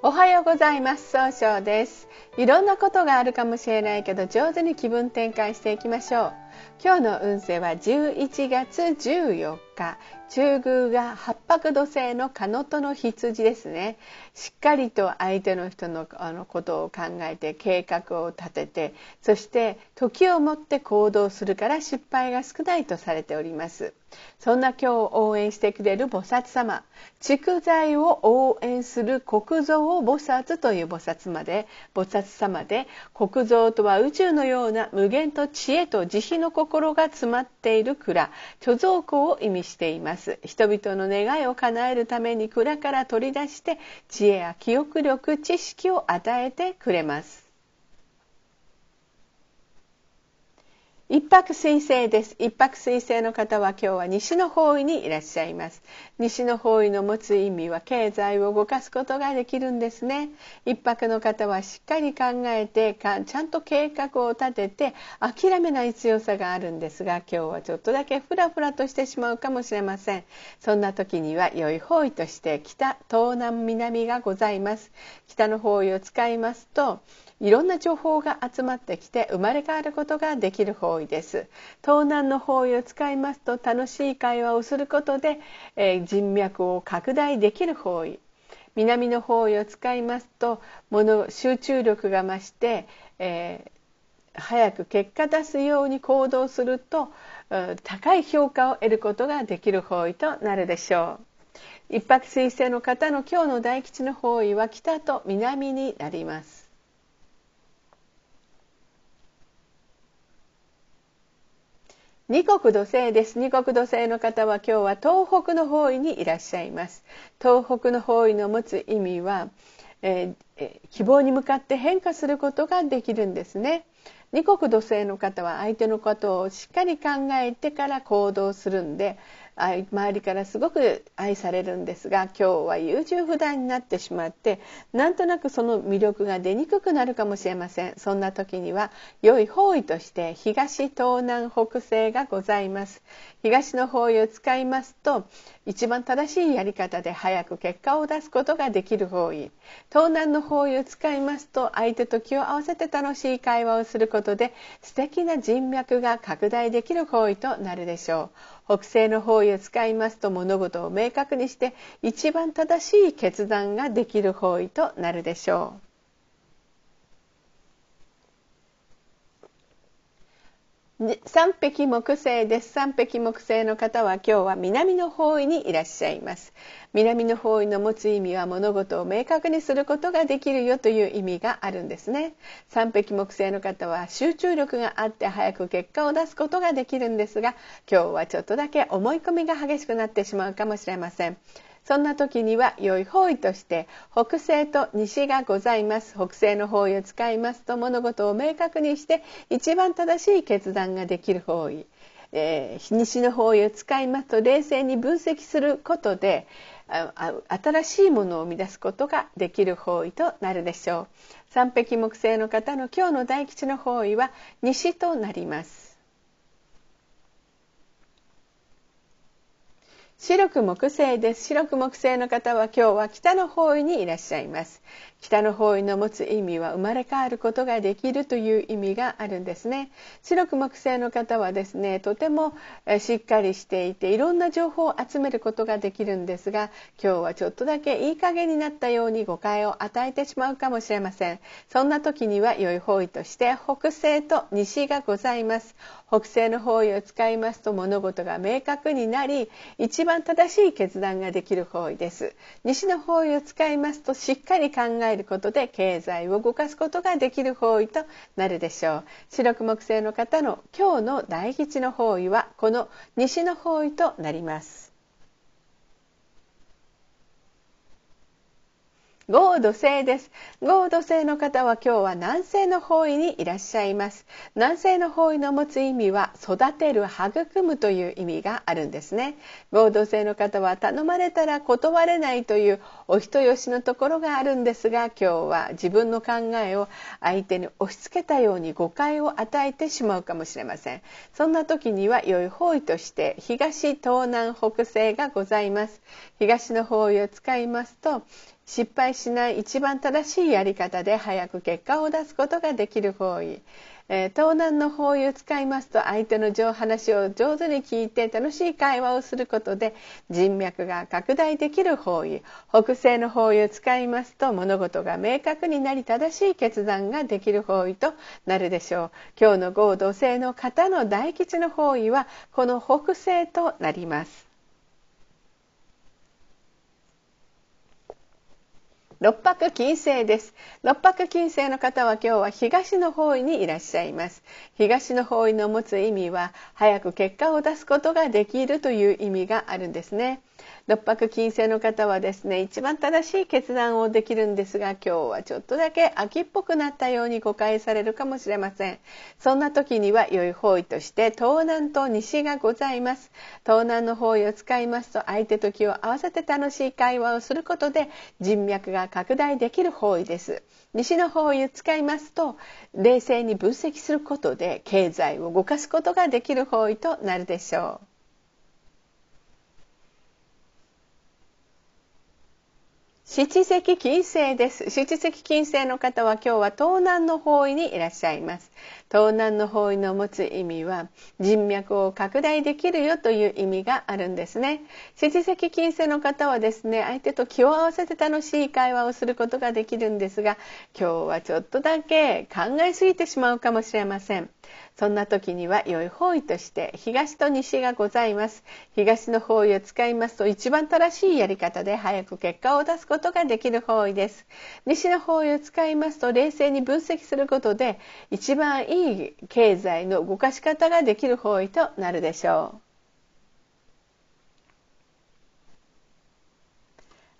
おはようございます。総称です。いろんなことがあるかもしれないけど上手に気分転換していきましょう。今日の運勢は11月14日。中宮が八白土星のカノトの羊ですね。しっかりと相手の人のあのことを考えて計画を立ててそして時をもって行動するから失敗が少ないとされております。そんな今日を応援してくれる菩薩様。蓄財を応援する国蔵菩薩という菩薩まで菩薩様で国蔵とは宇宙のような無限と知恵と慈悲の心が詰まっている蔵貯蔵庫を意味しています。人々の願いを叶えるために蔵から取り出して知恵や記憶力知識を与えてくれます。一泊水星です。一泊水星の方は今日は西の方位にいらっしゃいます。西の方位の持つ意味は経済を動かすことができるんですね。一泊の方はしっかり考えてちゃんと計画を立てて諦めない強さがあるんですが今日はちょっとだけフラフラとしてしまうかもしれません。そんな時には良い方位として北、東南、南がございます。北の方位を使いますといろんな情報が集まってきて生まれ変わることができる方位です。東南の方位を使いますと楽しい会話をすることで、え、人脈を拡大できる方位。南の方位を使いますと物集中力が増して、えー、早く結果出すように行動すると高い評価を得ることができる方位となるでしょう。一泊水星の方の今日の大吉の方位は北と南になります。二国土星です。二国土星の方は今日は東北の方位にいらっしゃいます。東北の方位の持つ意味は、えー、希望に向かって変化することができるんですね。二国土星の方は相手のことをしっかり考えてから行動するんで周りからすごく愛されるんですが今日は優柔不断になってしまってなんとなくその魅力が出にくくなるかもしれません。そんな時には良い方位として東東南北西がございます。東の方位を使いますと一番正しいやり方で早く結果を出すことができる方位。東南の方位を使いますと相手と気を合わせて楽しい会話をする。することで素敵な人脈が拡大できる方位となるでしょう。北西の方位を使いますと物事を明確にして一番正しい決断ができる方位となるでしょう。三匹木星です。三匹木星の方は今日は南の方位にいらっしゃいます。南の方位の持つ意味は物事を明確にすることができるよという意味があるんですね。三匹木星の方は集中力があって早く結果を出すことができるんですが今日はちょっとだけ思い込みが激しくなってしまうかもしれません。そんな時には良い方位として北西と西がございます。北西の方位を使いますと物事を明確にして一番正しい決断ができる方位、えー、西の方位を使いますと冷静に分析することで新しいものを生み出すことができる方位となるでしょう。三匹木星の方の今日の大吉の方位は西となります。白く木星です。白く木星の方は今日は北の方位にいらっしゃいます。北の方位の持つ意味は生まれ変わることができるという意味があるんですね。白く木星の方はですねとてもしっかりしていていろんな情報を集めることができるんですが今日はちょっとだけいい加減になったように誤解を与えてしまうかもしれません。そんな時には良い方位として北西と西がございます。北西の方位を使いますと物事が明確になり一番正しい決断ができる方位です。西の方位を使いますとしっかり考えることで経済を動かすことができる方位となるでしょう。白く木星の方の今日の大吉の方位はこの西の方位となります。合土星です。合土星の方は今日は南西の方位にいらっしゃいます。南西の方位の持つ意味は育てる育むという意味があるんですね。合土星の方は頼まれたら断れないというお人よしのところがあるんですが今日は自分の考えを相手に押し付けたように誤解を与えてしまうかもしれません。そんな時には良い方位として東東南北西がございます。東の方位を使いますと失敗しない一番正しいやり方で早く結果を出すことができる方位。えー、東南の方位を使いますと相手の話を上手に聞いて楽しい会話をすることで人脈が拡大できる方位。北西の方位を使いますと物事が明確になり正しい決断ができる方位となるでしょう。今日の合同性の方の大吉の方位はこの北西となります。六白金星です。六白金星の方は今日は東の方位にいらっしゃいます。東の方位の持つ意味は早く結果を出すことができるという意味があるんですね。六白金星の方はですね一番正しい決断をできるんですが今日はちょっとだけ秋っぽくなったように誤解されるかもしれません。そんな時には良い方位として東南と西がございます。東南の方位を使いますと相手と気を合わせて楽しい会話をすることで人脈が拡大できる方位です。西の方位を使いますと冷静に分析することで経済を動かすことができる方位となるでしょう。七石金星です。七石金星の方は今日は東南の方位にいらっしゃいます。東南の方位の持つ意味は人脈を拡大できるよという意味があるんですね。七石金星の方はですね、相手と気を合わせて楽しい会話をすることができるんですが、今日はちょっとだけ考えすぎてしまうかもしれません。そんな時には良い方位として東と西がございます。東の方位を使いますと一番正しいやり方で早く結果を出すことができる方位です。西の方位を使いますと冷静に分析することで一番いい経済の動かし方ができる方位となるでしょう。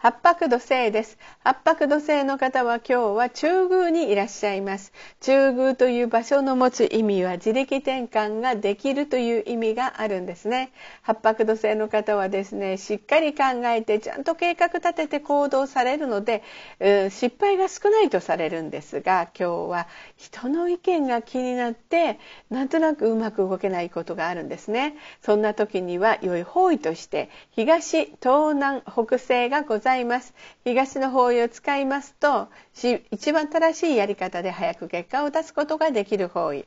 八白土星です。八白土星の方は今日は中宮にいらっしゃいます。中宮という場所の持つ意味は自力転換ができるという意味があるんですね。八白土星の方はですね、しっかり考えてちゃんと計画立てて行動されるので、うん、失敗が少ないとされるんですが、今日は人の意見が気になって、なんとなくうまく動けないことがあるんですね。そんな時には良い方位として東、東南、北西がございます。ざいます。東の方位を使いますと一番正しいやり方で早く結果を出すことができる方位。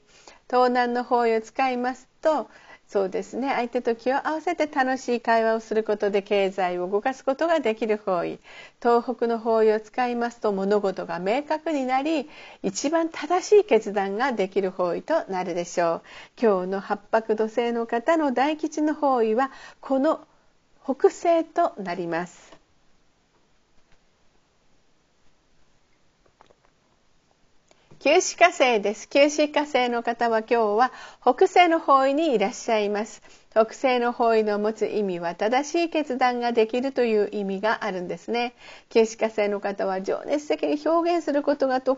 東南の方位を使いますとそうですね。相手と気を合わせて楽しい会話をすることで経済を動かすことができる方位。東北の方位を使いますと物事が明確になり一番正しい決断ができる方位となるでしょう。今日の八白土星の方の大吉の方位はこの北西となります。九死火星です。九死火星の方は今日は北西の方位にいらっしゃいます。特性の方位の持つ意味は正しい決断ができるという意味があるんですね。形式化性の方は情熱的に表現することがと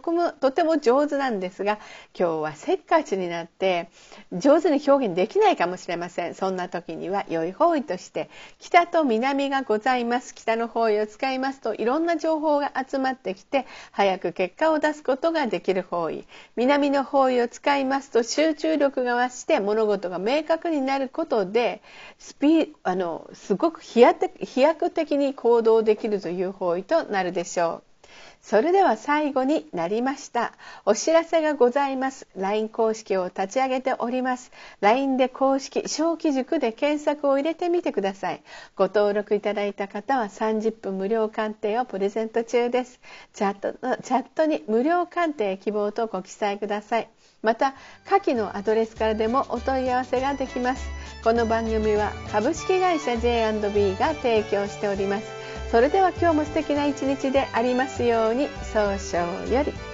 ても上手なんですが今日はせっかちになって上手に表現できないかもしれません。そんな時には良い方位として北と南がございます。北の方位を使いますといろんな情報が集まってきて早く結果を出すことができる方位。南の方位を使いますと集中力が増して物事が明確になることをでスピあのすごく飛躍的に行動できるという方位となるでしょう。それでは最後になりました。お知らせがございます。LINE 公式を立ち上げております。LINE で公式、小規塾で検索を入れてみてください。ご登録いただいた方は30分無料鑑定をプレゼント中です。チャットチャットに無料鑑定希望とご記載ください。また、下記のアドレスからでもお問い合わせができます。この番組は株式会社 J&B が提供しております。それでは今日も素敵な一日でありますように早々より。